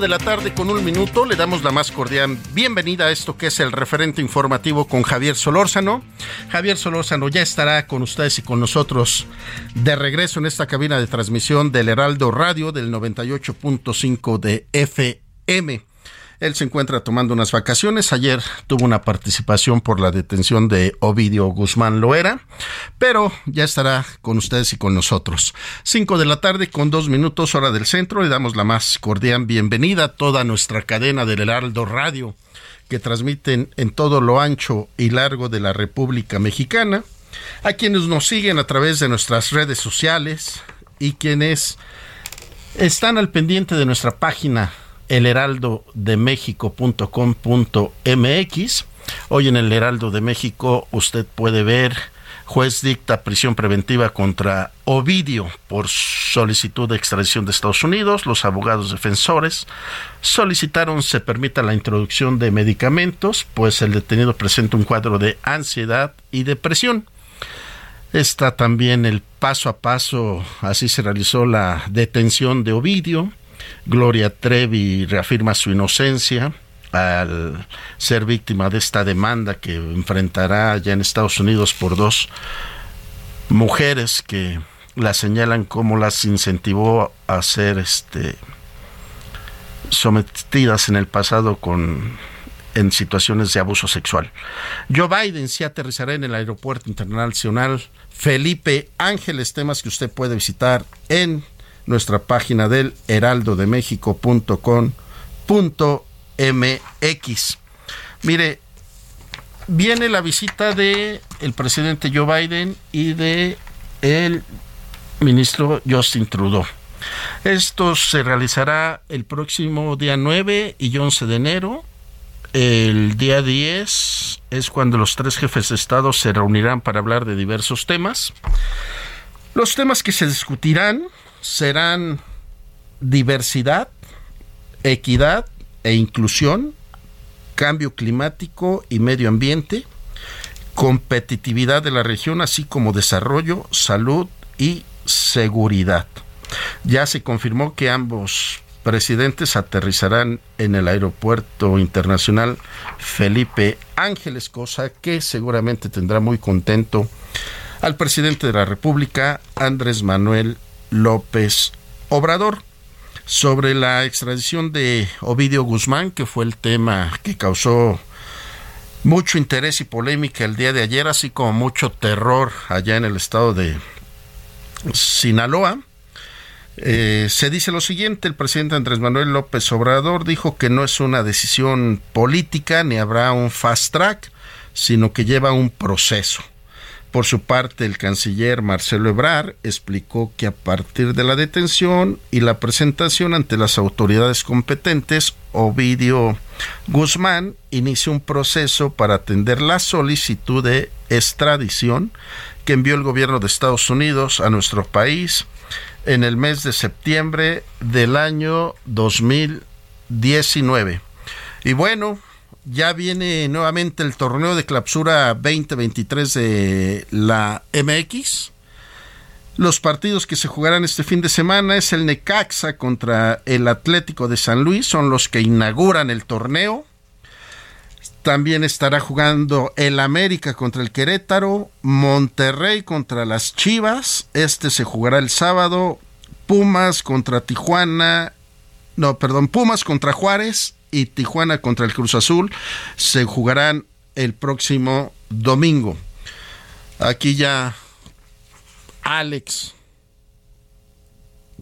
De la tarde con un minuto le damos la más cordial bienvenida a esto que es el referente informativo con Javier Solórzano. Javier Solórzano ya estará con ustedes y con nosotros de regreso en esta cabina de transmisión del Heraldo Radio del 98.5 de FM. Él se encuentra tomando unas vacaciones. Ayer tuvo una participación por la detención de Ovidio Guzmán Loera, pero ya estará con ustedes y con nosotros. Cinco de la tarde con dos minutos hora del centro. Le damos la más cordial bienvenida a toda nuestra cadena del Heraldo Radio que transmiten en todo lo ancho y largo de la República Mexicana, a quienes nos siguen a través de nuestras redes sociales y quienes están al pendiente de nuestra página elheraldodemexico.com.mx. Hoy en el Heraldo de México usted puede ver juez dicta prisión preventiva contra Ovidio por solicitud de extradición de Estados Unidos. Los abogados defensores solicitaron se permita la introducción de medicamentos, pues el detenido presenta un cuadro de ansiedad y depresión. Está también el paso a paso, así se realizó la detención de Ovidio Gloria Trevi reafirma su inocencia al ser víctima de esta demanda que enfrentará ya en Estados Unidos por dos mujeres que la señalan como las incentivó a ser este sometidas en el pasado con en situaciones de abuso sexual. Joe Biden se aterrizará en el aeropuerto internacional Felipe Ángeles, temas que usted puede visitar en nuestra página del heraldodemexico.com.mx. Mire, viene la visita de el presidente Joe Biden y de el ministro Justin Trudeau. Esto se realizará el próximo día 9 y 11 de enero. El día 10 es cuando los tres jefes de Estado se reunirán para hablar de diversos temas. Los temas que se discutirán serán diversidad, equidad e inclusión, cambio climático y medio ambiente, competitividad de la región, así como desarrollo, salud y seguridad. Ya se confirmó que ambos presidentes aterrizarán en el aeropuerto internacional Felipe Ángeles, cosa que seguramente tendrá muy contento al presidente de la República, Andrés Manuel López Obrador sobre la extradición de Ovidio Guzmán, que fue el tema que causó mucho interés y polémica el día de ayer, así como mucho terror allá en el estado de Sinaloa. Eh, se dice lo siguiente, el presidente Andrés Manuel López Obrador dijo que no es una decisión política ni habrá un fast track, sino que lleva un proceso. Por su parte, el canciller Marcelo Ebrar explicó que a partir de la detención y la presentación ante las autoridades competentes, Ovidio Guzmán inició un proceso para atender la solicitud de extradición que envió el gobierno de Estados Unidos a nuestro país en el mes de septiembre del año 2019. Y bueno, ya viene nuevamente el torneo de clausura 2023 de la MX. Los partidos que se jugarán este fin de semana es el Necaxa contra el Atlético de San Luis, son los que inauguran el torneo. También estará jugando el América contra el Querétaro, Monterrey contra las Chivas, este se jugará el sábado, Pumas contra Tijuana, no, perdón, Pumas contra Juárez y Tijuana contra el Cruz Azul se jugarán el próximo domingo. Aquí ya Alex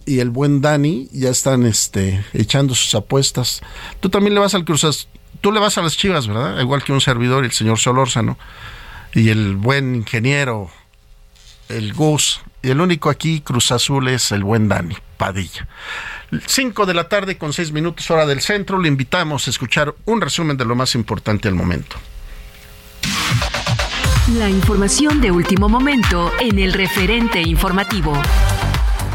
y el buen Dani ya están este, echando sus apuestas. Tú también le vas al Cruz Azul, tú le vas a las Chivas, ¿verdad? Igual que un servidor, el señor Solórzano y el buen ingeniero, el Gus. Y el único aquí Cruz Azul es el buen Dani Padilla. 5 de la tarde con 6 minutos hora del centro. Le invitamos a escuchar un resumen de lo más importante al momento. La información de último momento en el referente informativo.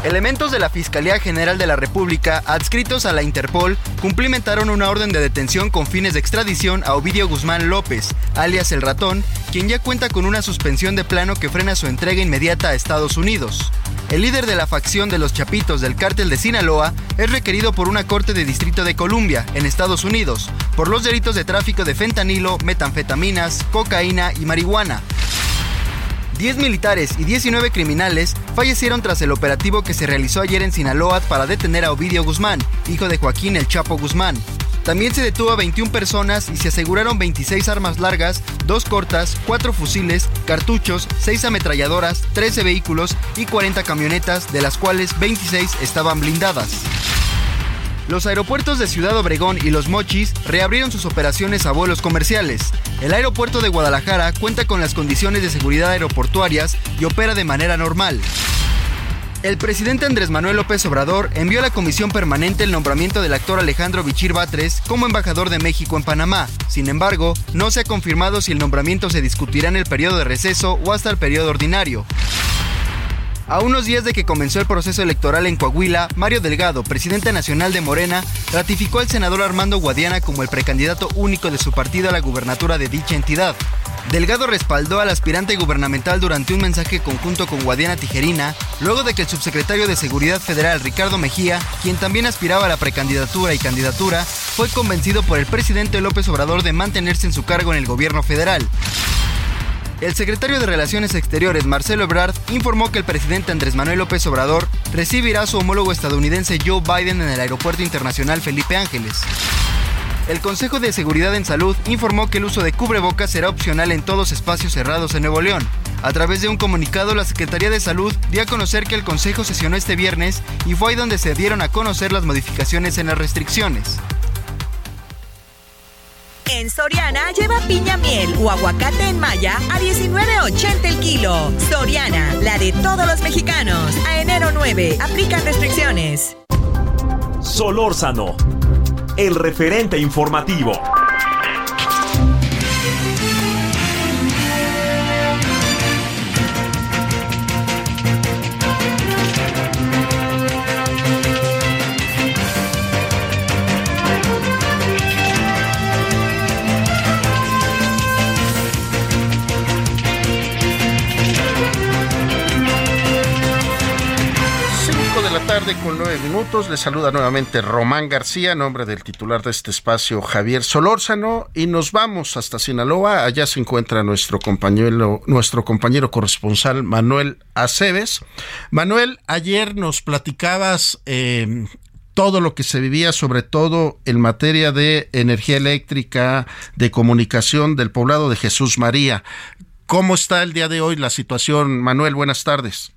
Elementos de la Fiscalía General de la República, adscritos a la Interpol, cumplimentaron una orden de detención con fines de extradición a Ovidio Guzmán López, alias El Ratón, quien ya cuenta con una suspensión de plano que frena su entrega inmediata a Estados Unidos. El líder de la facción de los Chapitos del cártel de Sinaloa es requerido por una corte de distrito de Columbia, en Estados Unidos, por los delitos de tráfico de fentanilo, metanfetaminas, cocaína y marihuana. 10 militares y 19 criminales fallecieron tras el operativo que se realizó ayer en Sinaloa para detener a Ovidio Guzmán, hijo de Joaquín El Chapo Guzmán. También se detuvo a 21 personas y se aseguraron 26 armas largas, 2 cortas, 4 fusiles, cartuchos, 6 ametralladoras, 13 vehículos y 40 camionetas, de las cuales 26 estaban blindadas. Los aeropuertos de Ciudad Obregón y Los Mochis reabrieron sus operaciones a vuelos comerciales. El aeropuerto de Guadalajara cuenta con las condiciones de seguridad aeroportuarias y opera de manera normal. El presidente Andrés Manuel López Obrador envió a la Comisión Permanente el nombramiento del actor Alejandro Bichir Batres como embajador de México en Panamá. Sin embargo, no se ha confirmado si el nombramiento se discutirá en el periodo de receso o hasta el periodo ordinario. A unos días de que comenzó el proceso electoral en Coahuila, Mario Delgado, presidente nacional de Morena, ratificó al senador Armando Guadiana como el precandidato único de su partido a la gubernatura de dicha entidad. Delgado respaldó al aspirante gubernamental durante un mensaje conjunto con Guadiana Tijerina, luego de que el subsecretario de Seguridad Federal Ricardo Mejía, quien también aspiraba a la precandidatura y candidatura, fue convencido por el presidente López Obrador de mantenerse en su cargo en el gobierno federal. El secretario de Relaciones Exteriores, Marcelo Ebrard, informó que el presidente Andrés Manuel López Obrador recibirá a su homólogo estadounidense Joe Biden en el Aeropuerto Internacional Felipe Ángeles. El Consejo de Seguridad en Salud informó que el uso de cubrebocas será opcional en todos espacios cerrados en Nuevo León. A través de un comunicado, la Secretaría de Salud dio a conocer que el Consejo sesionó este viernes y fue ahí donde se dieron a conocer las modificaciones en las restricciones. En Soriana lleva piña miel o aguacate en malla a 19.80 el kilo. Soriana, la de todos los mexicanos. A enero 9, aplican restricciones. Solórzano, el referente informativo. Con nueve minutos. Le saluda nuevamente Román García, nombre del titular de este espacio, Javier Solórzano, y nos vamos hasta Sinaloa. Allá se encuentra nuestro compañero, nuestro compañero corresponsal Manuel Aceves. Manuel, ayer nos platicabas eh, todo lo que se vivía, sobre todo en materia de energía eléctrica, de comunicación del poblado de Jesús María. ¿Cómo está el día de hoy la situación, Manuel? Buenas tardes.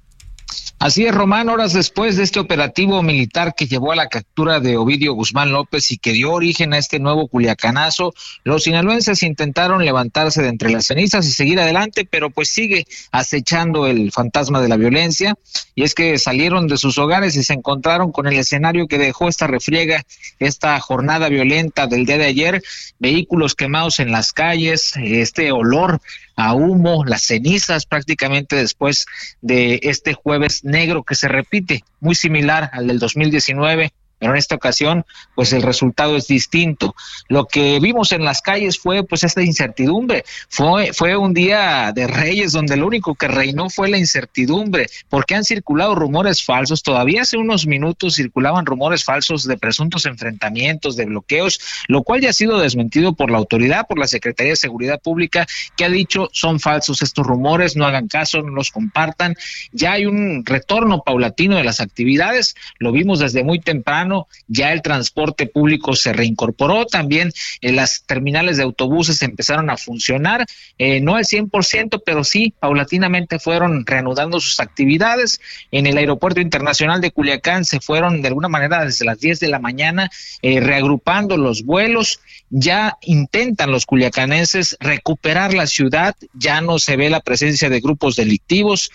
Así es, Román, horas después de este operativo militar que llevó a la captura de Ovidio Guzmán López y que dio origen a este nuevo culiacanazo, los sinaloenses intentaron levantarse de entre las cenizas y seguir adelante, pero pues sigue acechando el fantasma de la violencia. Y es que salieron de sus hogares y se encontraron con el escenario que dejó esta refriega, esta jornada violenta del día de ayer, vehículos quemados en las calles, este olor a humo, las cenizas prácticamente después de este jueves negro que se repite, muy similar al del 2019 pero en esta ocasión pues el resultado es distinto. Lo que vimos en las calles fue pues esta incertidumbre, fue, fue un día de reyes donde lo único que reinó fue la incertidumbre, porque han circulado rumores falsos, todavía hace unos minutos circulaban rumores falsos de presuntos enfrentamientos, de bloqueos, lo cual ya ha sido desmentido por la autoridad, por la Secretaría de Seguridad Pública, que ha dicho son falsos estos rumores, no hagan caso, no los compartan. Ya hay un retorno paulatino de las actividades, lo vimos desde muy temprano, ya el transporte público se reincorporó, también eh, las terminales de autobuses empezaron a funcionar, eh, no al 100%, pero sí paulatinamente fueron reanudando sus actividades. En el aeropuerto internacional de Culiacán se fueron de alguna manera desde las 10 de la mañana eh, reagrupando los vuelos, ya intentan los culiacanenses recuperar la ciudad, ya no se ve la presencia de grupos delictivos,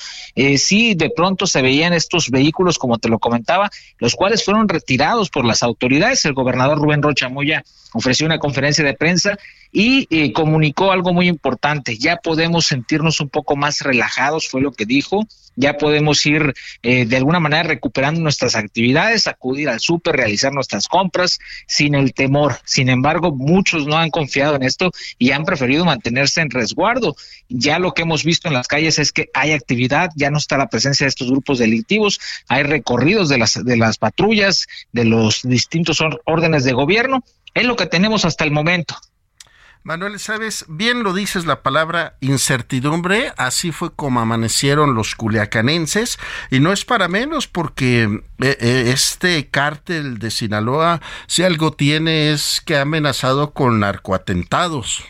sí de pronto se veían estos vehículos, como te lo comentaba, los cuales fueron retirados por las autoridades. El gobernador Rubén Rocha Moya ofreció una conferencia de prensa y eh, comunicó algo muy importante. Ya podemos sentirnos un poco más relajados, fue lo que dijo. Ya podemos ir eh, de alguna manera recuperando nuestras actividades, acudir al súper, realizar nuestras compras sin el temor. Sin embargo, muchos no han confiado en esto y han preferido mantenerse en resguardo. Ya lo que hemos visto en las calles es que hay actividad, ya no está la presencia de estos grupos delictivos, hay recorridos de las, de las patrullas, de los distintos órdenes de gobierno. Es lo que tenemos hasta el momento. Manuel, sabes, bien lo dices la palabra incertidumbre, así fue como amanecieron los culiacanenses, y no es para menos porque eh, eh, este cártel de Sinaloa, si algo tiene, es que ha amenazado con narcoatentados.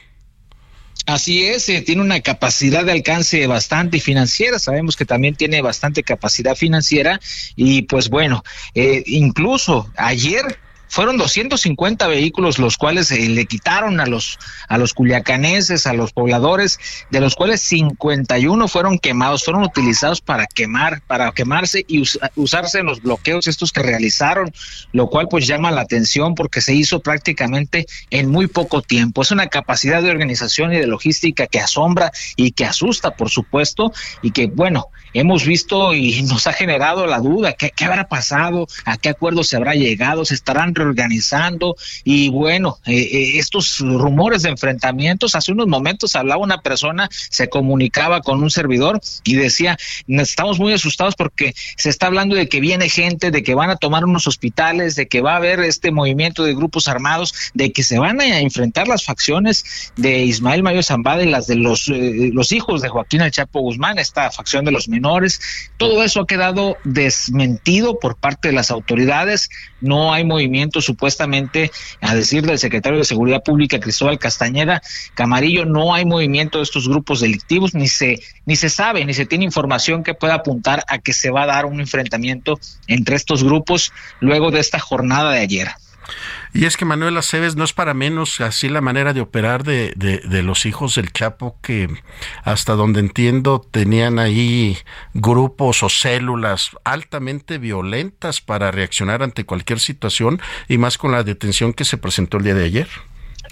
Así es, eh, tiene una capacidad de alcance bastante financiera, sabemos que también tiene bastante capacidad financiera y pues bueno, incluso ayer fueron 250 vehículos los cuales eh, le quitaron a los a los culiacanenses, a los pobladores, de los cuales 51 fueron quemados, fueron utilizados para quemar, para quemarse y usarse en los bloqueos estos que realizaron, lo cual pues llama la atención porque se hizo prácticamente en muy poco tiempo. Es una capacidad de organización y de logística que asombra y que asusta, por supuesto, y que bueno, hemos visto y nos ha generado la duda, ¿qué, habrá pasado? ¿A qué acuerdo se habrá llegado? ¿Se estarán reorganizando? Y bueno, eh, eh, estos rumores de enfrentamientos, hace unos momentos hablaba una persona, se comunicaba con un servidor y decía, estamos muy asustados porque se está hablando de que viene gente, de que van a tomar unos hospitales, de que va a haber este movimiento de grupos armados, de que se van a enfrentar las facciones de Ismael Mayo Zambada y las de los, eh, los hijos de Joaquín El Chapo Guzmán, esta facción de los menores. Todo eso ha quedado desmentido por parte de las autoridades. No hay movimiento supuestamente, a decir del secretario de Seguridad Pública, Cristóbal Castañeda Camarillo, no hay movimiento de estos grupos delictivos, ni se, ni se sabe, ni se tiene información que pueda apuntar a que se va a dar un enfrentamiento entre estos grupos luego de esta jornada de ayer. Y es que Manuel Aceves no es para menos así la manera de operar de, de, los hijos del Chapo que hasta donde entiendo tenían ahí grupos o células altamente violentas para reaccionar ante cualquier situación y más con la detención que se presentó el día de ayer.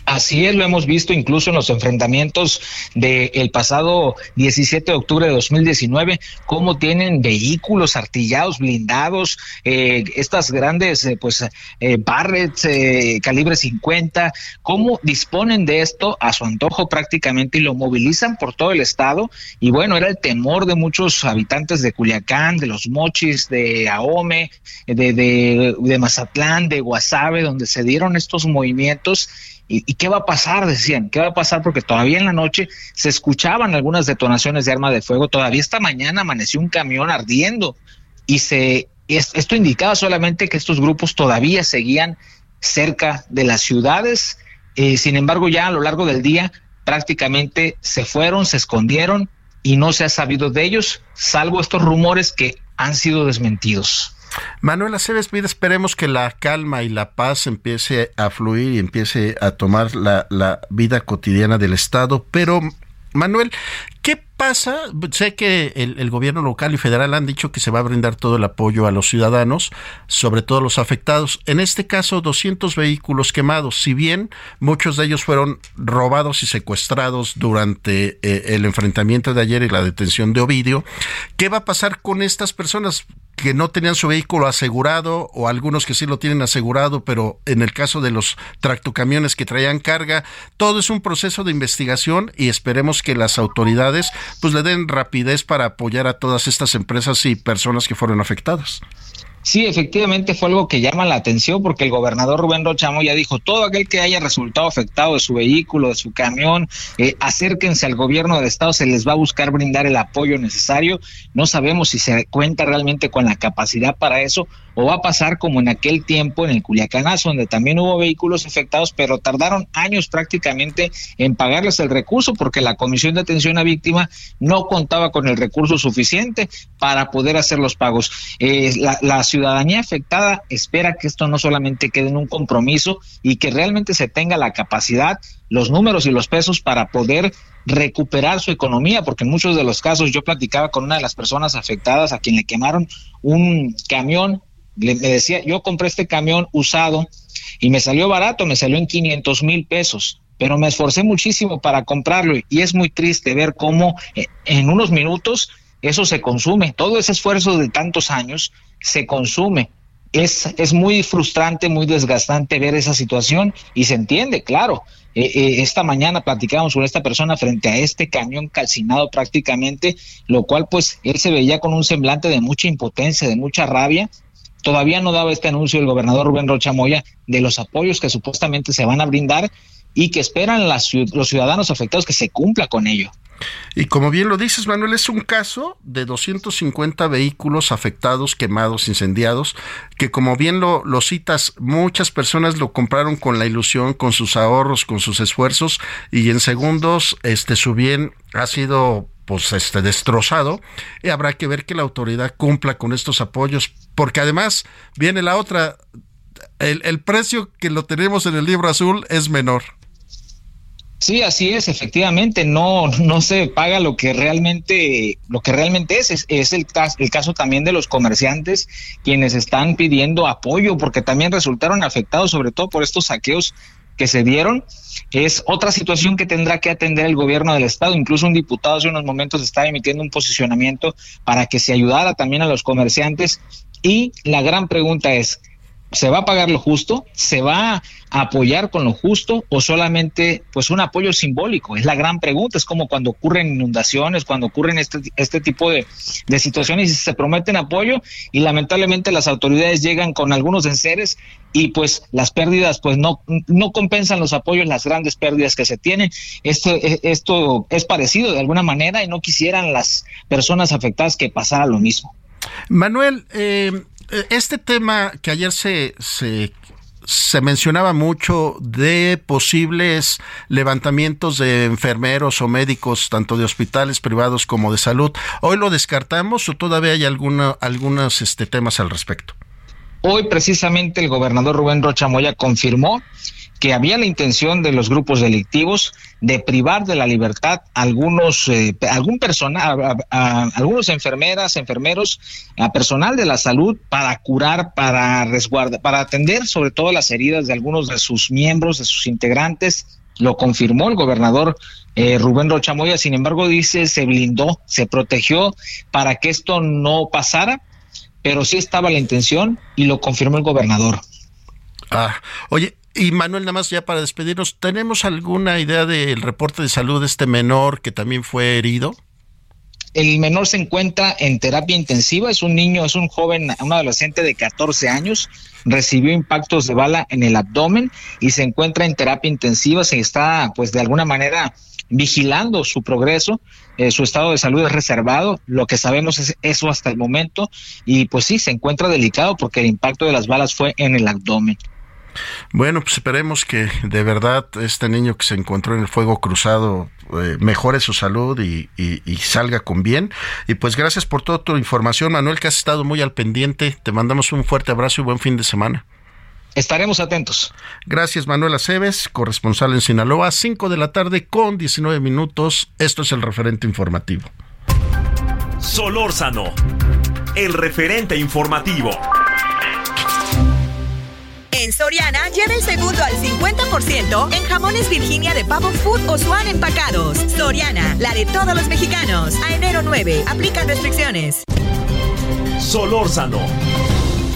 Así es, lo hemos visto incluso en los enfrentamientos del pasado 17 de octubre de 2019, cómo tienen vehículos artillados, blindados, eh, estas grandes, eh, pues, eh, Barrett, eh, calibre 50, cómo disponen de esto a su antojo prácticamente y lo movilizan por todo el estado. Y bueno, era el temor de muchos habitantes de Culiacán, de los Mochis, de Ahome, de, de, de Mazatlán, de Guasave, donde se dieron estos movimientos ¿Y, qué va a pasar? Decían, ¿qué va a pasar? Porque todavía en la noche se escuchaban algunas detonaciones de arma de fuego. Todavía esta mañana amaneció un camión ardiendo y se esto indicaba solamente que estos grupos todavía seguían cerca de las ciudades. Eh, sin embargo, ya a lo largo del día prácticamente se fueron, se escondieron y no se ha sabido de ellos, salvo estos rumores que han sido desmentidos. Manuel Aceves, esperemos que la calma y la paz empiece a fluir y empiece a tomar la, la vida cotidiana del Estado, pero Manuel, ¿qué pasa? Sé que el, gobierno local y federal han dicho que se va a brindar todo el apoyo a los ciudadanos, sobre todo los afectados. En este caso, 200 vehículos quemados. Si bien muchos de ellos fueron robados y secuestrados durante eh, el enfrentamiento de ayer y la detención de Ovidio, ¿qué va a pasar con estas personas? Que no tenían su vehículo asegurado o algunos que sí lo tienen asegurado, pero en el caso de los tractocamiones que traían carga, todo es un proceso de investigación y esperemos que las autoridades pues le den rapidez para apoyar a todas estas empresas y personas que fueron afectadas. Sí, efectivamente fue algo que llama la atención porque el gobernador Rubén Rochamo ya dijo, todo aquel que haya resultado afectado de su vehículo, de su camión, eh, acérquense al gobierno del estado, se les va a buscar brindar el apoyo necesario. No sabemos si se cuenta realmente con la capacidad para eso o va a pasar como en aquel tiempo en el Culiacanazo, donde también hubo vehículos afectados, pero tardaron años prácticamente en pagarles el recurso porque la Comisión de Atención a Víctima no contaba con el recurso suficiente para poder hacer los pagos. Eh, la, ciudadanía afectada espera que esto no solamente quede en un compromiso y que realmente se tenga la capacidad, los números y los pesos para poder recuperar su economía, porque en muchos de los casos yo platicaba con una de las personas afectadas a quien le quemaron un camión le, me decía, yo compré este camión usado y me salió barato, me salió en 500 mil pesos, pero me esforcé muchísimo para comprarlo y es muy triste ver cómo eh, en unos minutos eso se consume, todo ese esfuerzo de tantos años se consume. Es, es muy frustrante, muy desgastante ver esa situación y se entiende, claro. Eh, eh, esta mañana platicábamos con esta persona frente a este camión calcinado prácticamente, lo cual pues él se veía con un semblante de mucha impotencia, de mucha rabia Todavía no daba este anuncio el gobernador Rubén Rocha Moya de los apoyos que supuestamente se van a brindar y que esperan las, los ciudadanos afectados que se cumpla con ello. Y como bien lo dices, Manuel, es un caso de 250 vehículos afectados, quemados, incendiados, que como bien lo, lo, citas, muchas personas lo compraron con la ilusión, con sus ahorros, con sus esfuerzos, y en segundos este, su bien ha sido pues este destrozado y habrá que ver que la autoridad cumpla con estos apoyos porque además viene la otra el, el precio que lo tenemos en el libro azul es menor Sí, así es, efectivamente, no, no se paga lo que realmente, lo que realmente es, es, es el, el, caso también de los comerciantes, quienes están pidiendo apoyo, porque también resultaron afectados, sobre todo por estos saqueos que se dieron. Es otra situación que tendrá que atender el gobierno del Estado. Incluso un diputado hace unos momentos estaba emitiendo un posicionamiento para que se ayudara también a los comerciantes. Y la gran pregunta es, ¿Se va a pagar lo justo? ¿Se va a apoyar con lo justo o solamente pues un apoyo simbólico? Es la gran pregunta, es como cuando ocurren inundaciones, cuando ocurren este, este tipo de, de situaciones y se prometen apoyo y lamentablemente las autoridades llegan con algunos enseres y pues las pérdidas pues no, no compensan los apoyos, las grandes pérdidas que se tienen. Esto, esto es parecido de alguna manera y no quisieran las personas afectadas que pasara lo mismo. Manuel, eh, este tema que ayer se, se, se, mencionaba mucho de posibles levantamientos de enfermeros o médicos, tanto de hospitales privados como de salud, ¿hoy lo descartamos o todavía hay alguna, algunos este, temas al respecto? Hoy precisamente el gobernador Rubén Rocha Moya confirmó que había la intención de los grupos delictivos de privar de la libertad a algunos, eh, algún personal, a, a, a, algunos enfermeras, enfermeros, a personal de la salud para curar, para resguardar, para atender sobre todo las heridas de algunos de sus miembros, de sus integrantes. Lo confirmó el gobernador eh, Rubén Rochamoya, sin embargo, dice se blindó, se protegió para que esto no pasara, pero sí estaba la intención y lo confirmó el gobernador. Ah, oye, y Manuel, nada más ya para despedirnos, ¿tenemos alguna idea del reporte de salud de este menor que también fue herido? El menor se encuentra en terapia intensiva, es un niño, es un joven, un adolescente de 14 años, recibió impactos de bala en el abdomen y se encuentra en terapia intensiva, se está pues de alguna manera vigilando su progreso, eh, su estado de salud es reservado, lo que sabemos es eso hasta el momento y pues sí, se encuentra delicado porque el impacto de las balas fue en el abdomen. Bueno, pues esperemos que de verdad este niño que se encontró en el fuego cruzado eh, mejore su salud y, y, y, salga con bien. Y pues gracias por toda tu información, Manuel, que has estado muy al pendiente. Te mandamos un fuerte abrazo y buen fin de semana. Estaremos atentos. Gracias, Manuel Aceves, corresponsal en Sinaloa, 5 de la tarde con 19 minutos. Esto es el referente informativo. Solórzano, el referente informativo. Soriana lleva el segundo al 50% en jamones Virginia de Pavo Food o Swan empacados. Soriana, la de todos los mexicanos. A enero 9, aplican restricciones. Solórzano,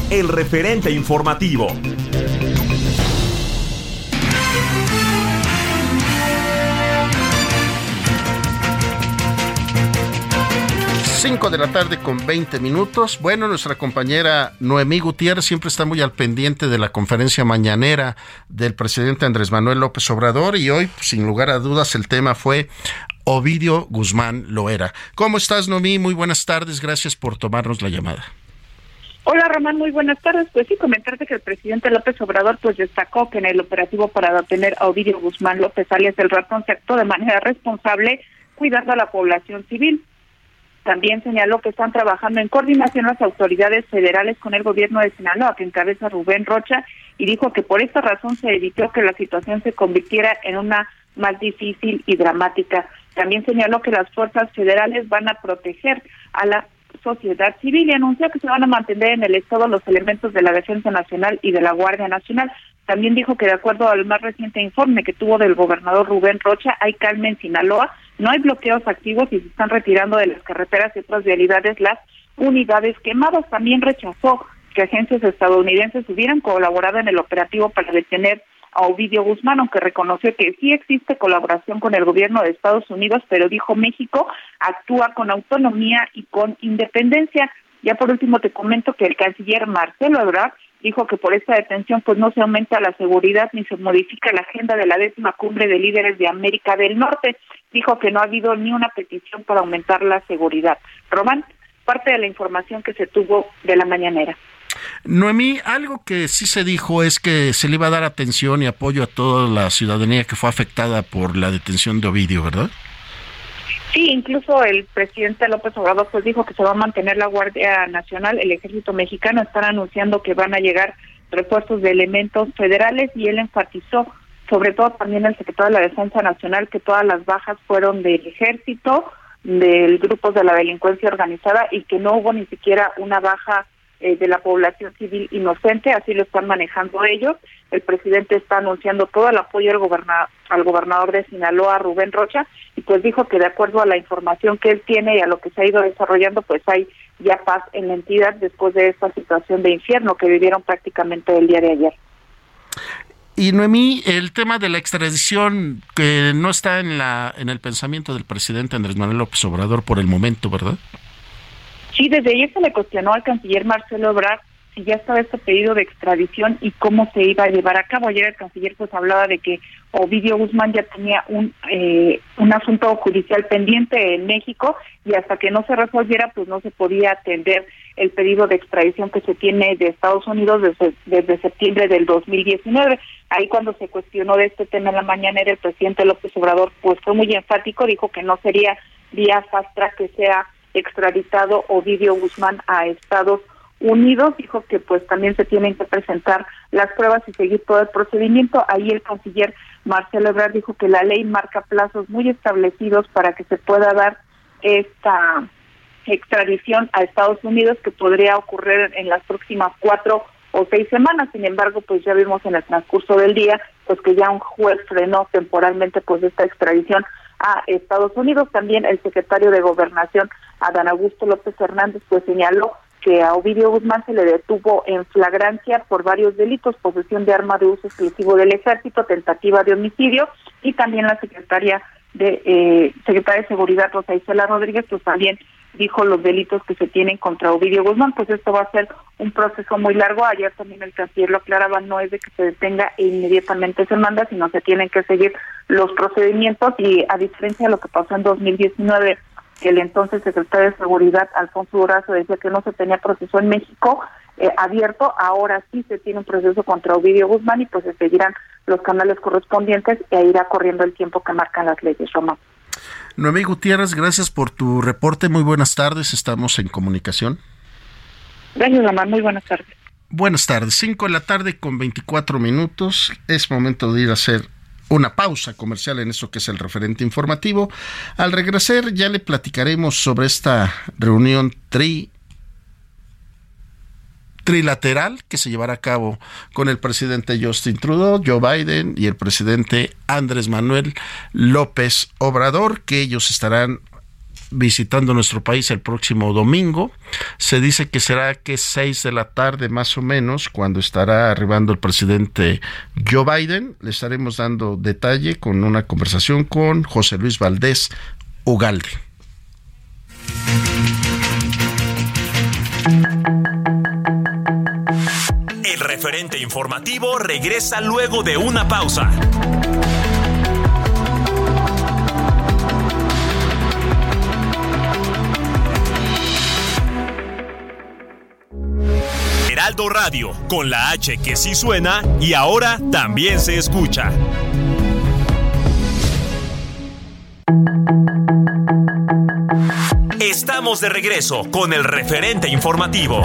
el referente informativo. 5 de la tarde con 20 minutos. Bueno, nuestra compañera Noemí Gutiérrez siempre está muy al pendiente de la conferencia mañanera del presidente Andrés Manuel López Obrador y hoy, sin lugar a dudas, el tema fue Ovidio Guzmán Loera. ¿Cómo estás, Noemí? Muy buenas tardes. Gracias por tomarnos la llamada. Hola Román, muy buenas tardes. Pues sí, comentarte que el presidente López Obrador pues destacó que en el operativo para detener a Ovidio Guzmán López alias el ratón se actuó de manera responsable cuidando a la población civil. También señaló que están trabajando en coordinación las autoridades federales con el gobierno de Sinaloa, que encabeza Rubén Rocha, y dijo que por esta razón se evitó que la situación se convirtiera en una más difícil y dramática. También señaló que las fuerzas federales van a proteger a la sociedad civil y anunció que se van a mantener en el Estado los elementos de la Defensa Nacional y de la Guardia Nacional. También dijo que de acuerdo al más reciente informe que tuvo del gobernador Rubén Rocha, hay calma en Sinaloa, no hay bloqueos activos y se están retirando de las carreteras y otras vialidades las unidades quemadas. También rechazó que agencias estadounidenses hubieran colaborado en el operativo para detener a Ovidio Guzmán, aunque reconoció que sí existe colaboración con el gobierno de Estados Unidos, pero dijo México actúa con autonomía y con independencia. Ya por último te comento que el canciller Marcelo Ebrard dijo que por esta detención pues no se aumenta la seguridad ni se modifica la agenda de la décima cumbre de líderes de América del Norte. Dijo que no ha habido ni una petición para aumentar la seguridad. Román, parte de la información que se tuvo de la mañanera. Noemí, algo que sí se dijo es que se le iba a dar atención y apoyo a toda la ciudadanía que fue afectada por la detención de Ovidio, ¿verdad? Sí, incluso el presidente López Obrador pues dijo que se va a mantener la Guardia Nacional, el Ejército Mexicano están anunciando que van a llegar refuerzos de elementos federales y él enfatizó, sobre todo también el secretario de la Defensa Nacional, que todas las bajas fueron del Ejército, del grupos de la delincuencia organizada y que no hubo ni siquiera una baja eh, de la población civil inocente, así lo están manejando ellos. El presidente está anunciando todo el apoyo al, gobernador, al gobernador de Sinaloa, Rubén Rocha, y pues dijo que de acuerdo a la información que él tiene y a lo que se ha ido desarrollando, pues hay ya paz en la entidad después de esta situación de infierno que vivieron prácticamente el día de ayer. Y Noemí, el tema de la extradición que no está en la en el pensamiento del presidente Andrés Manuel López Obrador por el momento, ¿verdad? Sí, desde ayer se le cuestionó al canciller Marcelo Ebrard si ya estaba este pedido de extradición y cómo se iba a llevar a cabo. Ayer el canciller pues hablaba de que Ovidio Guzmán ya tenía un eh, un asunto judicial pendiente en México y hasta que no se resolviera pues no se podía atender el pedido de extradición que se tiene de Estados Unidos desde, desde septiembre del 2019. Ahí cuando se cuestionó de este tema en la mañana el presidente López Obrador pues fue muy enfático, dijo que no sería vía fast que sea extraditado Ovidio Guzmán a Estados Unidos. Dijo que pues también se tienen que presentar las pruebas y seguir todo el procedimiento. Ahí el canciller Marcelo Ebrard dijo que la ley marca plazos muy establecidos para que se pueda dar esta extradición a Estados Unidos que podría ocurrir en las próximas cuatro o seis semanas. Sin embargo, pues ya vimos en el transcurso del día pues que ya un juez frenó temporalmente pues esta extradición a Estados Unidos. También el secretario de Gobernación, Adán Augusto López Hernández, pues señaló que a Ovidio Guzmán se le detuvo en flagrancia por varios delitos, posesión de arma de uso exclusivo del ejército, tentativa de homicidio y también la secretaria de eh, secretaria de Seguridad Rosa Isela Rodríguez pues también dijo los delitos que se tienen contra Ovidio Guzmán, pues esto va a ser un proceso muy largo. Ayer también el canciller lo aclaraba, no es de que se detenga e inmediatamente se manda, sino se tienen que seguir los procedimientos y a diferencia de lo que pasó en 2019 que el entonces secretario de Seguridad, Alfonso Durazo, decía que no se tenía proceso en México eh, abierto, ahora sí se tiene un proceso contra Ovidio Guzmán y pues se seguirán los canales correspondientes e irá corriendo el tiempo que marcan las leyes, Roma. Noemí Gutiérrez, gracias por tu reporte. Muy buenas tardes, estamos en comunicación. Gracias, Román. Muy buenas tardes. Buenas tardes, 5 de la tarde con 24 minutos. Es momento de ir a hacer una pausa comercial en eso que es el referente informativo. Al regresar ya le platicaremos sobre esta reunión tri trilateral que se llevará a cabo con el presidente Justin Trudeau, Joe Biden y el presidente Andrés Manuel López Obrador, que ellos estarán visitando nuestro país el próximo domingo. Se dice que será que seis de la tarde más o menos cuando estará arribando el presidente Joe Biden. Le estaremos dando detalle con una conversación con José Luis Valdés Ugalde. Referente informativo regresa luego de una pausa. Heraldo Radio, con la H que sí suena y ahora también se escucha. Estamos de regreso con el referente informativo.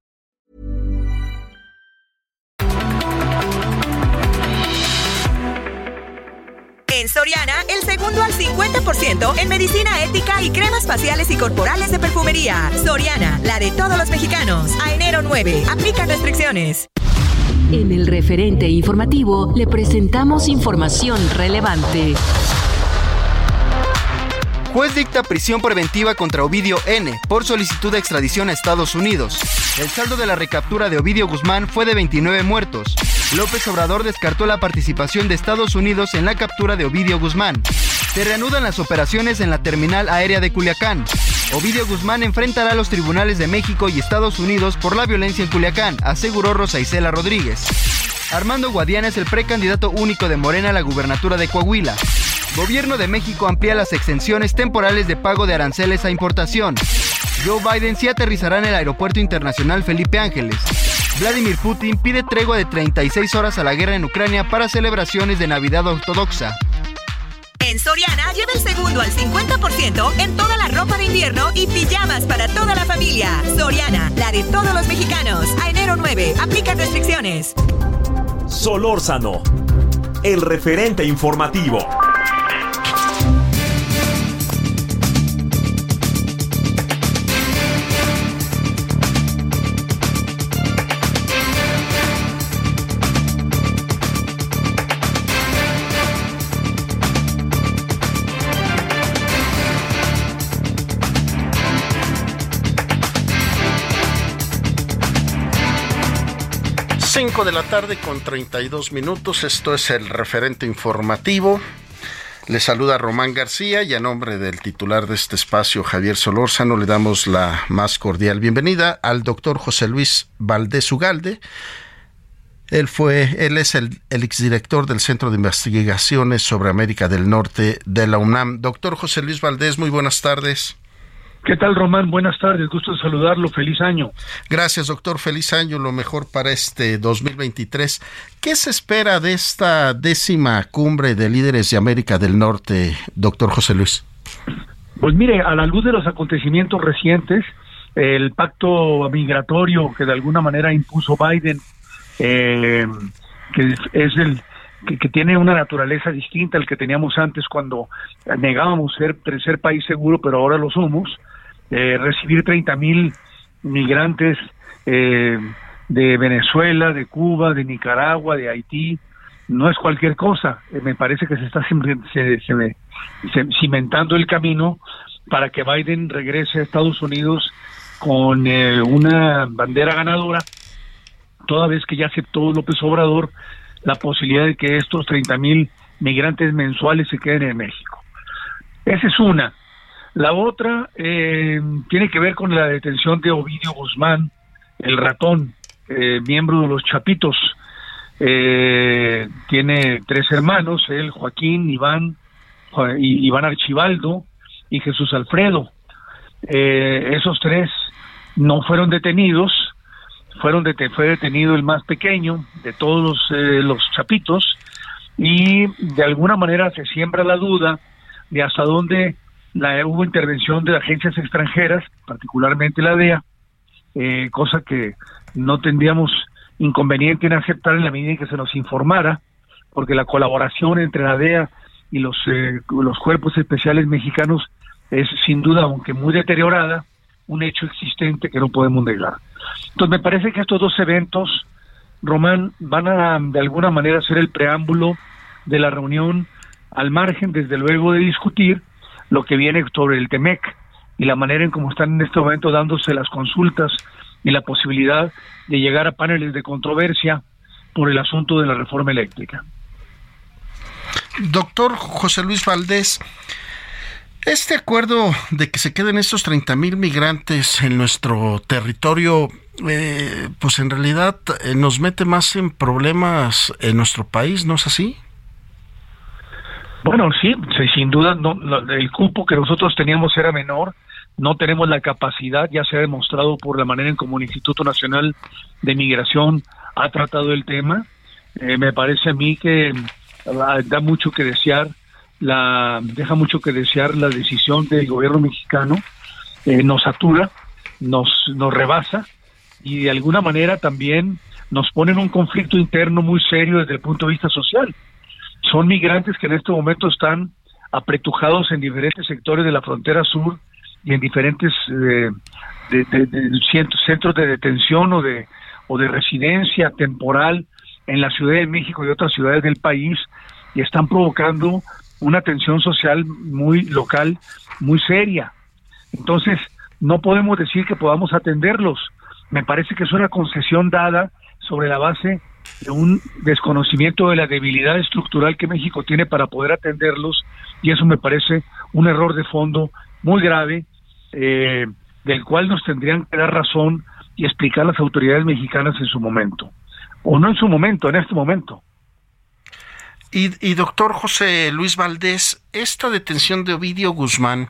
En Soriana, el segundo al 50% en medicina ética y cremas faciales y corporales de perfumería. Soriana, la de todos los mexicanos. A enero 9, aplica restricciones. En el referente informativo le presentamos información relevante. Juez dicta prisión preventiva contra Ovidio N. por solicitud de extradición a Estados Unidos. El saldo de la recaptura de Ovidio Guzmán fue de 29 muertos. López Obrador descartó la participación de Estados Unidos en la captura de Ovidio Guzmán. Se reanudan las operaciones en la terminal aérea de Culiacán. Ovidio Guzmán enfrentará a los tribunales de México y Estados Unidos por la violencia en Culiacán, aseguró Rosa Isela Rodríguez. Armando Guadiana es el precandidato único de Morena a la gubernatura de Coahuila. Gobierno de México amplía las exenciones temporales de pago de aranceles a importación. Joe Biden sí aterrizará en el Aeropuerto Internacional Felipe Ángeles. Vladimir Putin pide tregua de 36 horas a la guerra en Ucrania para celebraciones de Navidad ortodoxa. En Soriana lleva el segundo al 50% en toda la ropa de invierno y pijamas para toda la familia. Soriana, la de todos los mexicanos. A enero 9, aplica restricciones. Solórzano, el referente informativo. De la tarde con 32 minutos. Esto es el referente informativo. Le saluda Román García y a nombre del titular de este espacio, Javier Solórzano, le damos la más cordial bienvenida al doctor José Luis Valdés Ugalde. Él fue, él es el, el exdirector del Centro de Investigaciones sobre América del Norte de la UNAM. Doctor José Luis Valdés, muy buenas tardes. ¿Qué tal, Román? Buenas tardes, gusto saludarlo, feliz año. Gracias, doctor, feliz año, lo mejor para este 2023. ¿Qué se espera de esta décima cumbre de líderes de América del Norte, doctor José Luis? Pues mire, a la luz de los acontecimientos recientes, el pacto migratorio que de alguna manera impuso Biden, eh, que es el que, tiene una naturaleza distinta al que teníamos antes cuando negábamos ser tercer país seguro, pero ahora lo somos, eh, recibir 30 mil migrantes eh, de Venezuela, de Cuba, de Nicaragua, de Haití, no es cualquier cosa. Eh, me parece que se está se, cimentando el camino para que Biden regrese a Estados Unidos con una bandera ganadora, toda vez que ya aceptó López Obrador la posibilidad de que estos 30 mil migrantes mensuales se queden en México. Esa es una. La otra eh, tiene que ver con la detención de Ovidio Guzmán, el ratón, eh, miembro de los Chapitos. Eh, tiene tres hermanos, él, Joaquín, Iván, Iván Archibaldo y Jesús Alfredo. esos tres no fueron detenidos fueron fue detenido el más pequeño de todos los, eh, los chapitos y de alguna manera se siembra la duda de hasta dónde la, hubo intervención de agencias extranjeras, particularmente la DEA, eh, cosa que no tendríamos inconveniente en aceptar en la medida en que se nos informara, porque la colaboración entre la DEA y los, eh, los cuerpos especiales mexicanos es sin duda, aunque muy deteriorada, un hecho existente que no podemos negar. Entonces me parece que estos dos eventos, Román, van a de alguna manera ser el preámbulo de la reunión al margen, desde luego, de discutir lo que viene sobre el TEMEC y la manera en cómo están en este momento dándose las consultas y la posibilidad de llegar a paneles de controversia por el asunto de la reforma eléctrica. Doctor José Luis Valdés, este acuerdo de que se queden estos 30 mil migrantes en nuestro territorio, eh, pues en realidad eh, nos mete más en problemas en nuestro país, ¿no es así? Bueno, sí, sin duda no, el cupo que nosotros teníamos era menor, no tenemos la capacidad, ya se ha demostrado por la manera en como el Instituto Nacional de Migración ha tratado el tema. Eh, me parece a mí que ah, da mucho que desear la deja mucho que desear la decisión del gobierno mexicano, eh, nos satura, nos, nos rebasa y de alguna manera también nos pone en un conflicto interno muy serio desde el punto de vista social. Son migrantes que en este momento están apretujados en diferentes sectores de la frontera sur y en diferentes eh, centros de detención o de, o de residencia temporal en la Ciudad de México y otras ciudades del país y están provocando una tensión social muy local, muy seria. Entonces, no podemos decir que podamos atenderlos. Me parece que es una concesión dada sobre la base de un desconocimiento de la debilidad estructural que México tiene para poder atenderlos y eso me parece un error de fondo muy grave eh, del cual nos tendrían que dar razón y explicar las autoridades mexicanas en su momento o no en su momento, en este momento. Y, doctor José Luis Valdés, esta detención de Ovidio Guzmán,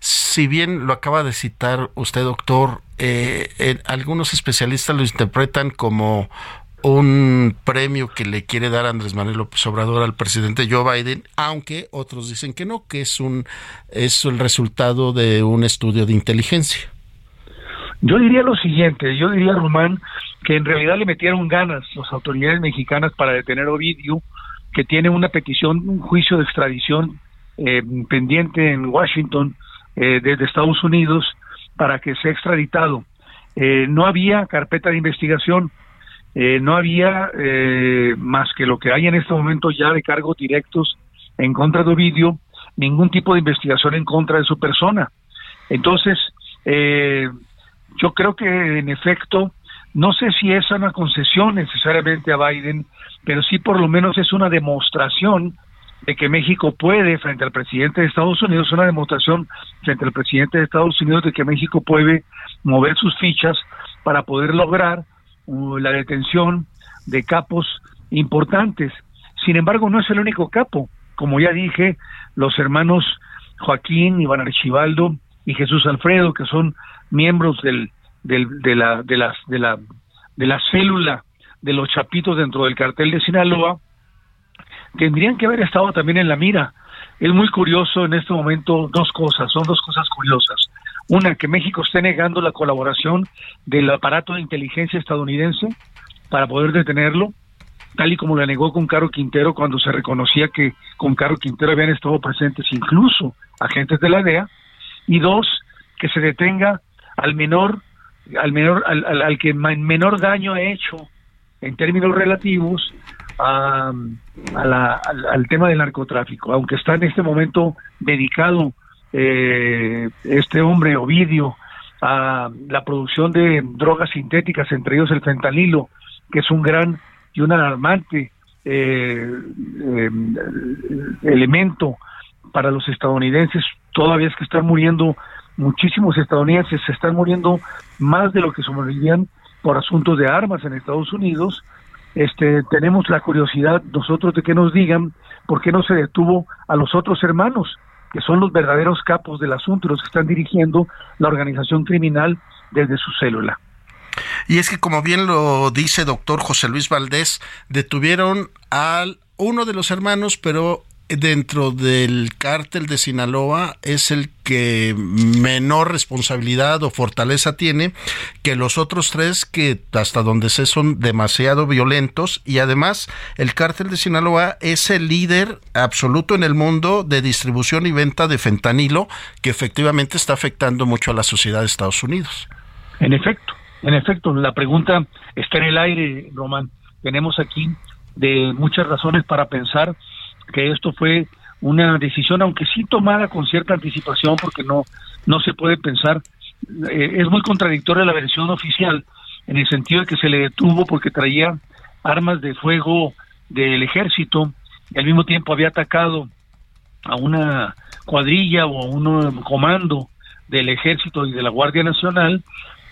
si bien lo acaba de citar usted, doctor, eh, algunos especialistas lo interpretan como un premio que le quiere dar Andrés Manuel López Obrador al presidente Joe Biden, aunque otros dicen que no, que es un es el resultado de un estudio de inteligencia. Yo diría lo siguiente, yo diría Román que en realidad le metieron ganas las autoridades mexicanas para detener a Ovidio que tiene una petición, un juicio de extradición eh, pendiente en Washington eh, desde Estados Unidos para que sea extraditado. Eh, no había carpeta de investigación, no había más que lo que hay en este momento ya de cargos directos en contra de Ovidio, ningún tipo de investigación en contra de su persona. Entonces, yo creo que en efecto, no sé si es una concesión necesariamente a Biden, pero sí por lo menos es una demostración de que México puede, frente al presidente de Estados Unidos, una demostración frente al presidente de Estados Unidos de que México puede mover sus fichas para poder lograr uh, la detención de capos importantes. Sin embargo, no es el único capo. Como ya dije, los hermanos Joaquín, Iván Archibaldo y Jesús Alfredo, que son miembros del, del, de, la, de, las, de, la, de la célula de los chapitos dentro del cartel de Sinaloa, tendrían que haber estado también en la mira. Es muy curioso en este momento dos cosas, son dos cosas curiosas. Una, que México esté negando la colaboración del aparato de inteligencia estadounidense para poder detenerlo, tal y como la negó con Caro Quintero cuando se reconocía que con Caro Quintero habían estado presentes incluso agentes de la DEA. Y dos, que se detenga al menor, al menor, al, al que menor daño ha hecho en términos relativos a, al, tema del narcotráfico, aunque está en este momento dedicado eh, este hombre Ovidio a la producción de drogas sintéticas, entre ellos el fentanilo, que es un gran y un alarmante eh, eh, elemento para los estadounidenses, todavía es que están muriendo muchísimos estadounidenses, se están muriendo más de lo que sobrevivían por asuntos de armas en Estados Unidos, este, tenemos la curiosidad nosotros de que nos digan por qué no se detuvo a los otros hermanos, que son los verdaderos capos del asunto, los que están dirigiendo la organización criminal desde su célula. Y es que como bien lo dice doctor José Luis Valdés, detuvieron al uno de los hermanos, pero dentro del cártel de Sinaloa es el que menor responsabilidad o fortaleza tiene que los otros tres que hasta donde sé son demasiado violentos y además el cártel de Sinaloa es el líder absoluto en el mundo de distribución y venta de fentanilo que efectivamente está afectando mucho a la sociedad de Estados Unidos. En efecto, en efecto, la pregunta está en el aire, Román. Tenemos aquí de muchas razones para pensar que esto fue una decisión, aunque sí tomada con cierta anticipación, porque no, no se puede pensar, eh, es muy contradictoria la versión oficial, en el sentido de que se le detuvo porque traía armas de fuego del ejército y al mismo tiempo había atacado a una cuadrilla o a un comando del ejército y de la Guardia Nacional,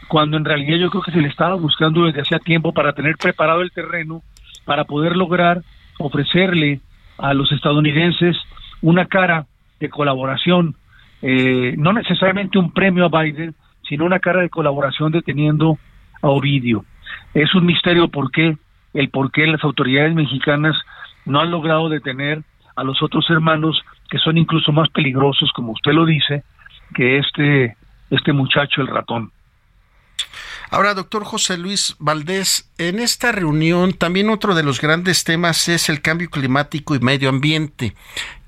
cuando en realidad yo creo que se le estaba buscando desde hacía tiempo para tener preparado el terreno para poder lograr ofrecerle a los estadounidenses una cara de colaboración, eh, no necesariamente un premio a Biden, sino una cara de colaboración deteniendo a Ovidio. Es un misterio por qué, el por qué las autoridades mexicanas no han logrado detener a los otros hermanos que son incluso más peligrosos, como usted lo dice, que este, este muchacho, el ratón. Ahora, doctor José Luis Valdés, en esta reunión también otro de los grandes temas es el cambio climático y medio ambiente,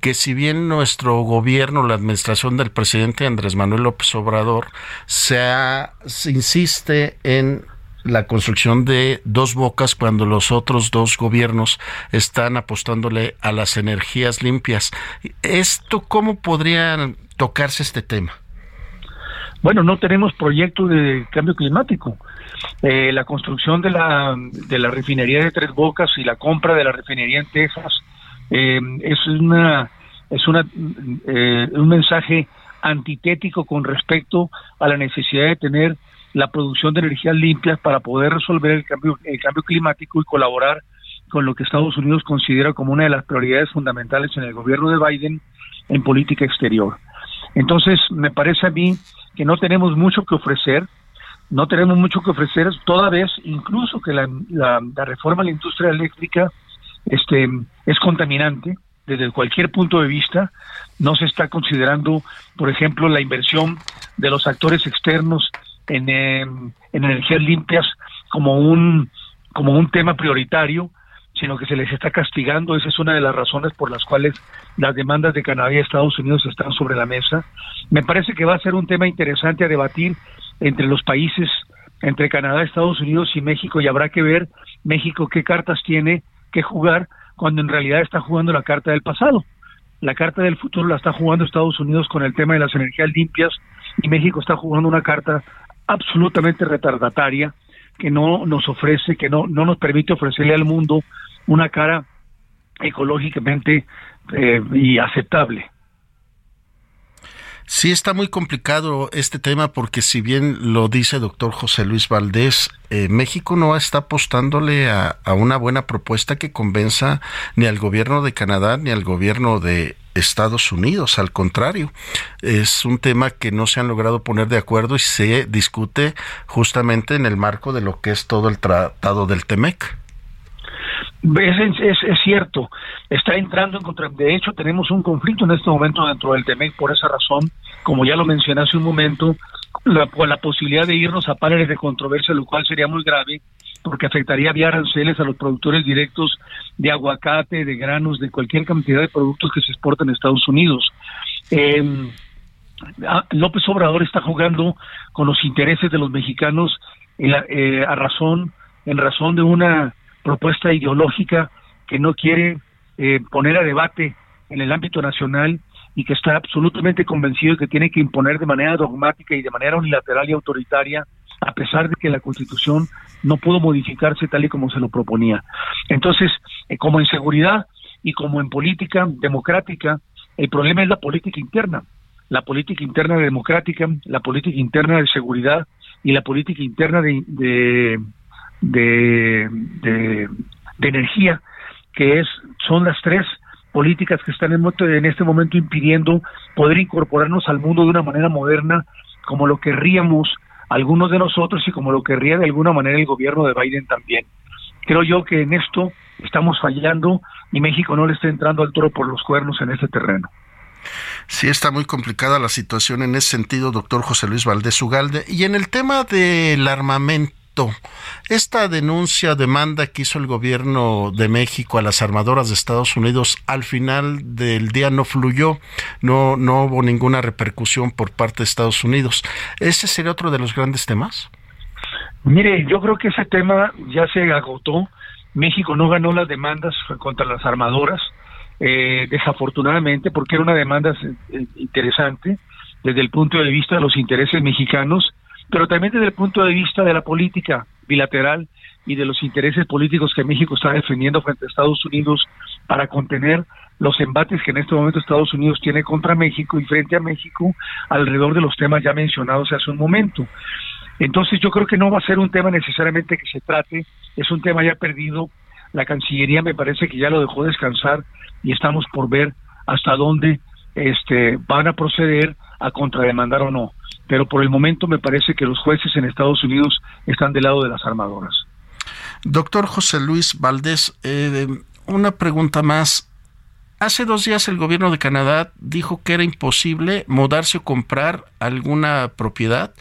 que si bien nuestro gobierno, la administración del presidente Andrés Manuel López Obrador, se, se insiste en la construcción de dos bocas cuando los otros dos gobiernos están apostándole a las energías limpias. ¿Esto cómo podría tocarse este tema? Bueno, no tenemos proyecto de cambio climático. Eh, la construcción de la, de la refinería de Tres Bocas y la compra de la refinería en Texas eh, es una es una eh, un mensaje antitético con respecto a la necesidad de tener la producción de energías limpias para poder resolver el cambio el cambio climático y colaborar con lo que Estados Unidos considera como una de las prioridades fundamentales en el gobierno de Biden en política exterior. Entonces, me parece a mí que no tenemos mucho que ofrecer, no tenemos mucho que ofrecer, toda vez incluso que la, reforma a la industria eléctrica este, es contaminante desde cualquier punto de vista, no se está considerando, por ejemplo, la inversión de los actores externos en, en energías limpias como un, como un tema prioritario, sino que se les está castigando. Esa es una de las razones por las cuales las demandas de Canadá y Estados Unidos están sobre la mesa. Me parece que va a ser un tema interesante a debatir entre los países, entre Canadá, Estados Unidos y México, y habrá que ver México qué cartas tiene que jugar cuando en realidad está jugando la carta del pasado. La carta del futuro la está jugando Estados Unidos con el tema de las energías limpias y México está jugando una carta absolutamente retardataria que no nos ofrece, que no, no nos permite ofrecerle al mundo una cara ecológicamente eh, y aceptable. Sí, está muy complicado este tema porque si bien lo dice doctor José Luis Valdés, eh, México no está apostándole a, a, una buena propuesta que convenza ni al gobierno de Canadá ni al gobierno de Estados Unidos. Al contrario, es un tema que no se han logrado poner de acuerdo y se discute justamente en el marco de lo que es todo el tratado del TEMEC. Es, es, cierto, está entrando en contra. De hecho, tenemos un conflicto en este momento dentro del TEMEC por esa razón, como ya lo mencioné hace un momento, la, la posibilidad de irnos a paneles de controversia, lo cual sería muy grave, porque afectaría vía aranceles a los productores directos de aguacate, de granos, de cualquier cantidad de productos que se exportan a Estados Unidos. Eh, López Obrador está jugando con los intereses de los mexicanos eh, a razón, en razón de una propuesta ideológica que no quiere eh, poner a debate en el ámbito nacional y que está absolutamente convencido de que tiene que imponer de manera dogmática y de manera unilateral y autoritaria, a pesar de que la Constitución no pudo modificarse tal y como se lo proponía. Entonces, eh, como en seguridad y como en política democrática, el problema es la política interna, la política interna democrática, la política interna de seguridad y la política interna de de, de, energía, que es son las tres políticas que están en, en este momento impidiendo poder incorporarnos al mundo de una manera moderna como lo querríamos algunos de nosotros y como lo querría de alguna manera el gobierno de Biden también. Creo yo que en esto estamos fallando y México no le está entrando al toro por los cuernos en este terreno. Sí, está muy complicada la situación en ese sentido, doctor José Luis Valdés Ugalde. Y en el tema del armamento, esta denuncia, demanda que hizo el gobierno de México a las armadoras de Estados Unidos, al final del día no fluyó, no, no hubo ninguna repercusión por parte de Estados Unidos. ¿Ese sería otro de los grandes temas? Mire, yo creo que ese tema ya se agotó. México no ganó las demandas contra las armadoras, eh, desafortunadamente, porque era una demanda eh, interesante desde el punto de vista de los intereses mexicanos pero también desde el punto de vista de la política bilateral y de los intereses políticos que México está defendiendo frente a Estados Unidos para contener los embates que en este momento Estados Unidos tiene contra México y frente a México alrededor de los temas ya mencionados hace un momento. Entonces yo creo que no va a ser un tema necesariamente que se trate, es un tema ya perdido. La Cancillería me parece que ya lo dejó descansar y estamos por ver hasta dónde este, van a proceder a contrademandar o no pero por el momento me parece que los jueces en Estados Unidos están del lado de las armadoras. Doctor José Luis Valdés, eh, una pregunta más. Hace dos días el gobierno de Canadá dijo que era imposible mudarse o comprar alguna propiedad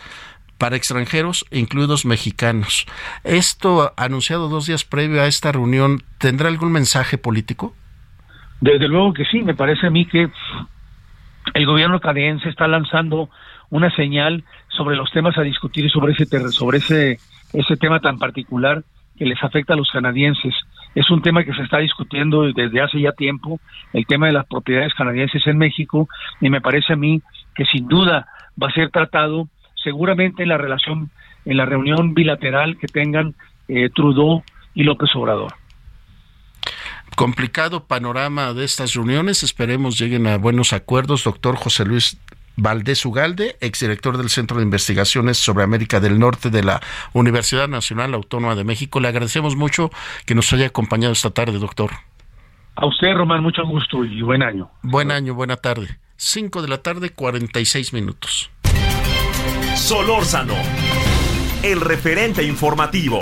para extranjeros, incluidos mexicanos. ¿Esto, anunciado dos días previo a esta reunión, tendrá algún mensaje político? Desde luego que sí, me parece a mí que el gobierno canadiense está lanzando una señal sobre los temas a discutir sobre ese sobre ese ese tema tan particular que les afecta a los canadienses. Es un tema que se está discutiendo desde hace ya tiempo, el tema de las propiedades canadienses en México, y me parece a mí que sin duda va a ser tratado seguramente en la relación, en la reunión bilateral que tengan eh, Trudeau y López Obrador complicado panorama de estas reuniones. Esperemos lleguen a buenos acuerdos. Doctor José Luis Valdés Ugalde, exdirector del Centro de Investigaciones sobre América del Norte de la Universidad Nacional Autónoma de México. Le agradecemos mucho que nos haya acompañado esta tarde, doctor. A usted, Román, mucho gusto y buen año. Buen año, buena tarde. Cinco de la tarde, 46 minutos. Solórzano, el referente informativo.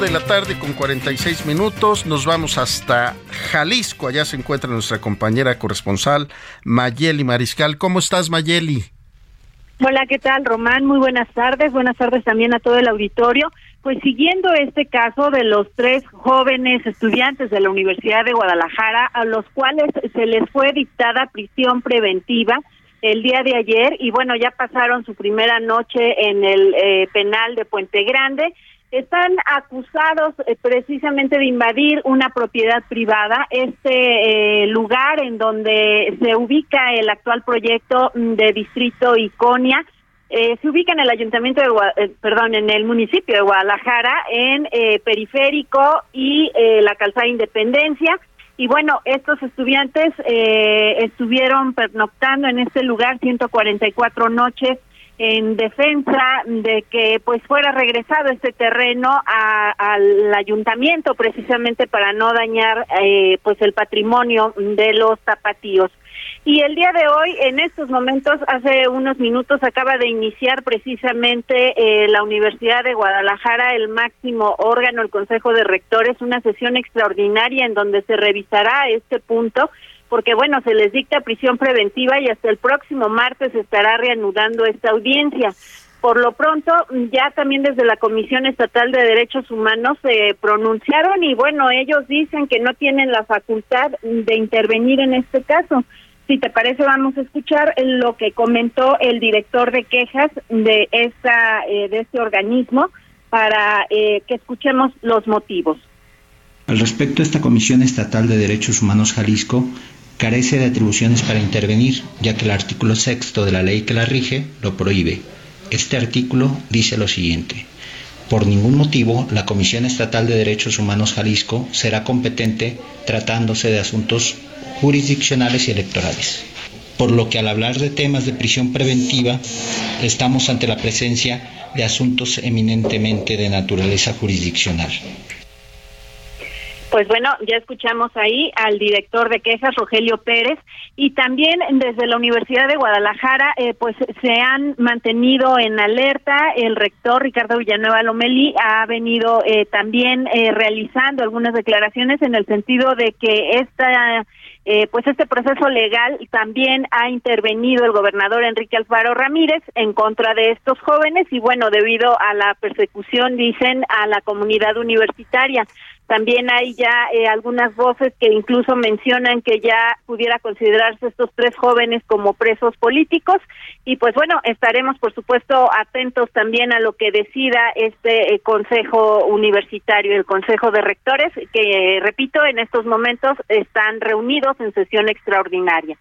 De la tarde con 46 minutos. Nos vamos hasta Jalisco. Allá se encuentra nuestra compañera corresponsal Mayeli Mariscal. ¿Cómo estás, Mayeli? Hola, ¿qué tal, Román? Muy buenas tardes. Buenas tardes también a todo el auditorio. Pues siguiendo este caso de los tres jóvenes estudiantes de la Universidad de Guadalajara, a los cuales se les fue dictada prisión preventiva el día de ayer y bueno, ya pasaron su primera noche en el eh, penal de Puente Grande están acusados eh, precisamente de invadir una propiedad privada, este eh, lugar en donde se ubica el actual proyecto mm, de distrito Iconia. Eh, se ubica en el ayuntamiento de, perdón, en el municipio de Guadalajara, en Periférico y la Calzada Independencia. Y bueno, estos estudiantes estuvieron pernoctando en este lugar 144 noches en defensa de que pues fuera regresado este terreno al ayuntamiento precisamente para no dañar eh, pues el patrimonio de los zapatíos. Y el día de hoy, en estos momentos, hace unos minutos, acaba de iniciar precisamente eh, la Universidad de Guadalajara, el máximo órgano, el Consejo de Rectores, una sesión extraordinaria en donde se revisará este punto porque bueno, se les dicta prisión preventiva y hasta el próximo martes estará reanudando esta audiencia. Por lo pronto, ya también desde la Comisión Estatal de Derechos Humanos se pronunciaron y bueno, ellos dicen que no tienen la facultad de intervenir en este caso. Si te parece, vamos a escuchar lo que comentó el director de quejas de esta eh, de este organismo para eh, que escuchemos los motivos. Al respecto, esta Comisión Estatal de Derechos Humanos Jalisco carece de atribuciones para intervenir, ya que el artículo sexto de la ley que la rige lo prohíbe. Este artículo dice lo siguiente. Por ningún motivo, la Comisión Estatal de Derechos Humanos Jalisco será competente tratándose de asuntos jurisdiccionales y electorales. Por lo que al hablar de temas de prisión preventiva, estamos ante la presencia de asuntos eminentemente de naturaleza jurisdiccional. Pues bueno, ya escuchamos ahí al director de quejas, Rogelio Pérez, y también desde la Universidad de Guadalajara, eh, pues se han mantenido en alerta. El rector Ricardo Villanueva Lomeli ha venido eh, también eh, realizando algunas declaraciones en el sentido de que esta eh, pues este proceso legal también ha intervenido el gobernador Enrique Alfaro Ramírez en contra de estos jóvenes y bueno, debido a la persecución, dicen, a la comunidad universitaria. También hay ya eh, algunas voces que incluso mencionan que ya pudiera considerarse estos tres jóvenes como presos políticos y pues bueno, estaremos por supuesto atentos también a lo que decida este eh, Consejo Universitario, el Consejo de Rectores, que repito, en estos momentos están reunidos en sesión extraordinaria.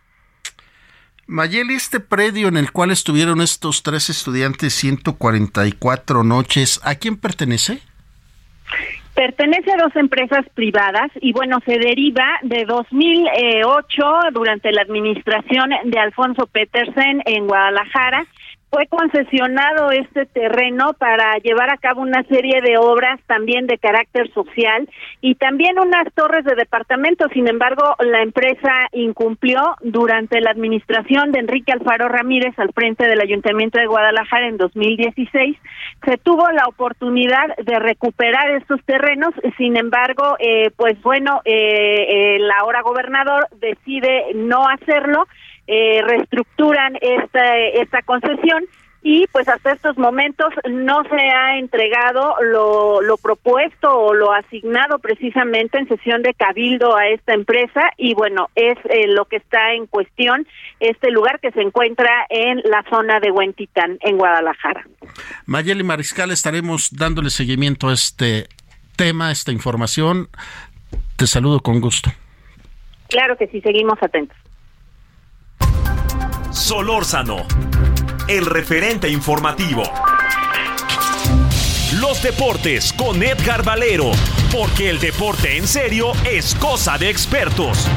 Mayeli, este predio en el cual estuvieron estos tres estudiantes 144 noches, ¿a quién pertenece? Pertenece a dos empresas privadas y bueno, se deriva de 2008 durante la administración de Alfonso Petersen en Guadalajara fue concesionado este terreno para llevar a cabo una serie de obras también de carácter social y también unas torres de departamento. Sin embargo, la empresa incumplió durante la administración de Enrique Alfaro Ramírez al frente del Ayuntamiento de Guadalajara en 2016. Se tuvo la oportunidad de recuperar estos terrenos, sin embargo, eh, pues bueno, eh, el ahora gobernador decide no hacerlo eh, reestructuran esta, esta concesión y pues hasta estos momentos no se ha entregado lo, lo propuesto o lo asignado precisamente en sesión de cabildo a esta empresa y bueno, es eh, lo que está en cuestión este lugar que se encuentra en la zona de Huentitán, en Guadalajara. Mayeli Mariscal, estaremos dándole seguimiento a este tema, a esta información. Te saludo con gusto. Claro que sí, seguimos atentos. Solórzano, el referente informativo. Los deportes con Edgar Valero, porque el deporte en serio es cosa de expertos.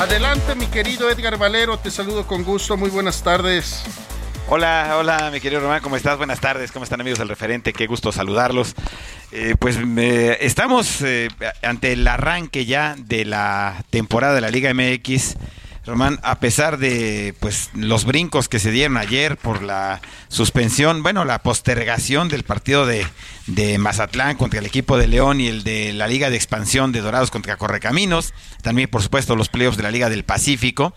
Adelante, mi querido Edgar Valero, te saludo con gusto, muy buenas tardes. Hola, hola, mi querido Román, ¿cómo estás? Buenas tardes, ¿cómo están amigos del referente? Qué gusto saludarlos. Eh, pues estamos eh, ante el arranque ya de la temporada de la Liga MX Román, a pesar de pues los brincos que se dieron ayer por la suspensión, bueno, la postergación del partido de, Mazatlán contra el equipo de León y el de la Liga de Expansión de Dorados contra Correcaminos, también por supuesto los playoffs de la Liga del Pacífico,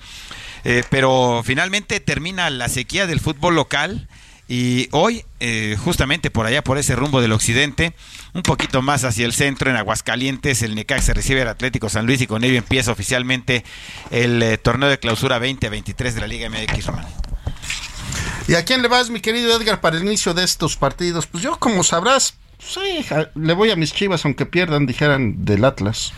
eh, pero finalmente termina la sequía del fútbol local y hoy, eh, justamente por allá, por ese rumbo del occidente, un poquito más hacia el centro, en Aguascalientes, el se recibe al Atlético San Luis y con ello empieza oficialmente el eh, torneo de clausura 2023 de la Liga MX Román. ¿Y a quién le vas, mi querido Edgar, para el inicio de estos partidos? Pues yo, como sabrás, Sí, le voy a mis chivas aunque pierdan, dijeran del Atlas.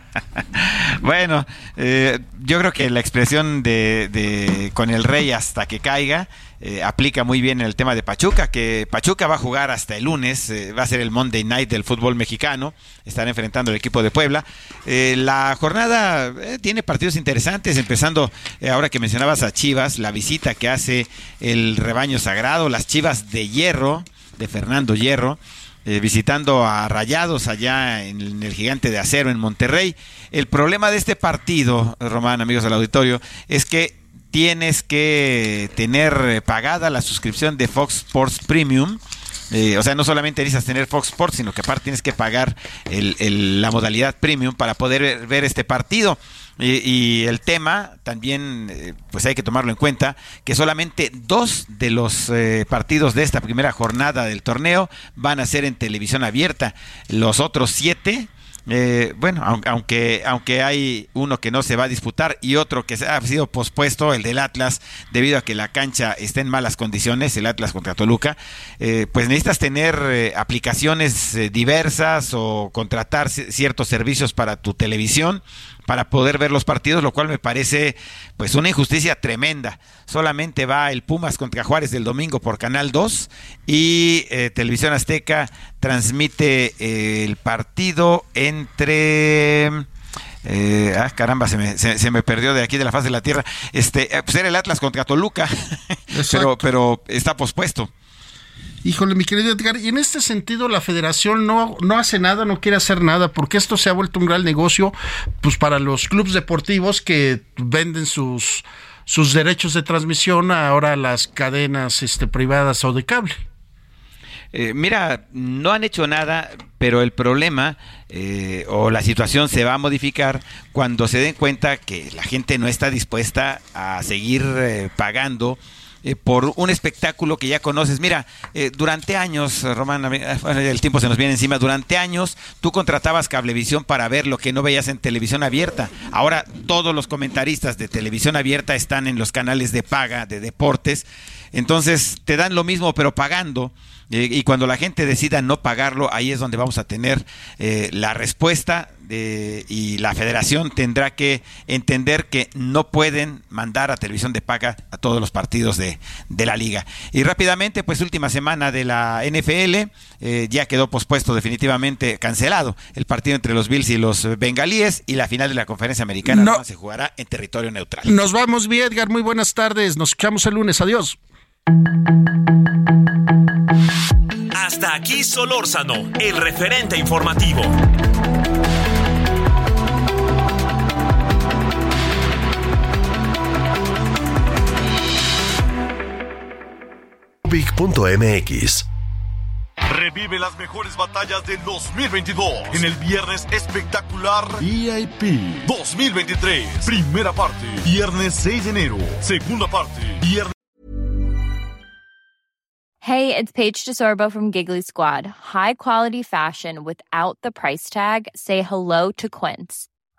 bueno, eh, yo creo que la expresión de, con el rey hasta que caiga eh, aplica muy bien en el tema de Pachuca, que Pachuca va a jugar hasta el lunes, eh, va a ser el Monday Night del fútbol mexicano, están enfrentando al equipo de Puebla. la jornada tiene partidos interesantes, empezando ahora que mencionabas a Chivas, la visita que hace el rebaño sagrado, las Chivas de Hierro, de Fernando Hierro. Eh, visitando a Rayados allá en el Gigante de Acero en Monterrey. El problema de este partido, Román, amigos del auditorio, es que tienes que tener eh, pagada la suscripción de Fox Sports Premium. Eh, o sea, no solamente necesitas tener Fox Sports, sino que aparte tienes que pagar la modalidad premium para poder ver este partido. Y, el tema también, eh, pues hay que tomarlo en cuenta, que solamente dos de los eh, partidos de esta primera jornada del torneo van a ser en televisión abierta. Los otros siete eh, bueno, aunque, aunque hay uno que no se va a disputar y otro que ha sido pospuesto, el del Atlas, debido a que la cancha está en malas condiciones, el Atlas contra Toluca, eh, pues necesitas tener eh, aplicaciones diversas o contratar ciertos servicios para tu televisión para poder ver los partidos, lo cual me parece pues una injusticia tremenda. Solamente va el Pumas contra Juárez del domingo por Canal 2 y eh, Televisión Azteca transmite eh, el partido entre... Eh, ah, caramba, se me, se, me, perdió de aquí de la faz de la tierra. Este, pues era el Atlas contra Toluca, pero, pero está pospuesto. Híjole, mi querido Edgar, y en este sentido la federación no, no hace nada, no quiere hacer nada, porque esto se ha vuelto un gran negocio pues para los clubes deportivos que venden sus, sus derechos de transmisión ahora a las cadenas este, privadas o de cable. Eh, mira, no han hecho nada, pero el problema eh, o la situación se va a modificar cuando se den cuenta que la gente no está dispuesta a seguir eh, pagando eh, por un espectáculo que ya conoces. Mira, eh, durante años, Román, el tiempo se nos viene encima, durante años tú contratabas cablevisión para ver lo que no veías en televisión abierta. Ahora todos los comentaristas de televisión abierta están en los canales de paga, de deportes. Entonces te dan lo mismo pero pagando. Eh, y cuando la gente decida no pagarlo, ahí es donde vamos a tener eh, la respuesta de, y la federación tendrá que entender que no pueden mandar a televisión de paga a todos los partidos de, de la liga. Y rápidamente, pues última semana de la NFL, eh, ya quedó pospuesto definitivamente cancelado el partido entre los Bills y los bengalíes y la final de la conferencia americana No. se jugará en territorio neutral. Nos vamos bien, Edgar, muy buenas tardes, nos escuchamos el lunes, adiós. Hasta aquí Solórzano, el referente informativo. Big.mx. Revive las mejores batallas del 2022 en el viernes espectacular VIP 2023. Primera parte, viernes 6 de enero. Segunda parte, viernes. Hey, it's Paige DeSorbo from Giggly Squad. High quality fashion without the price tag. Say hello to Quince.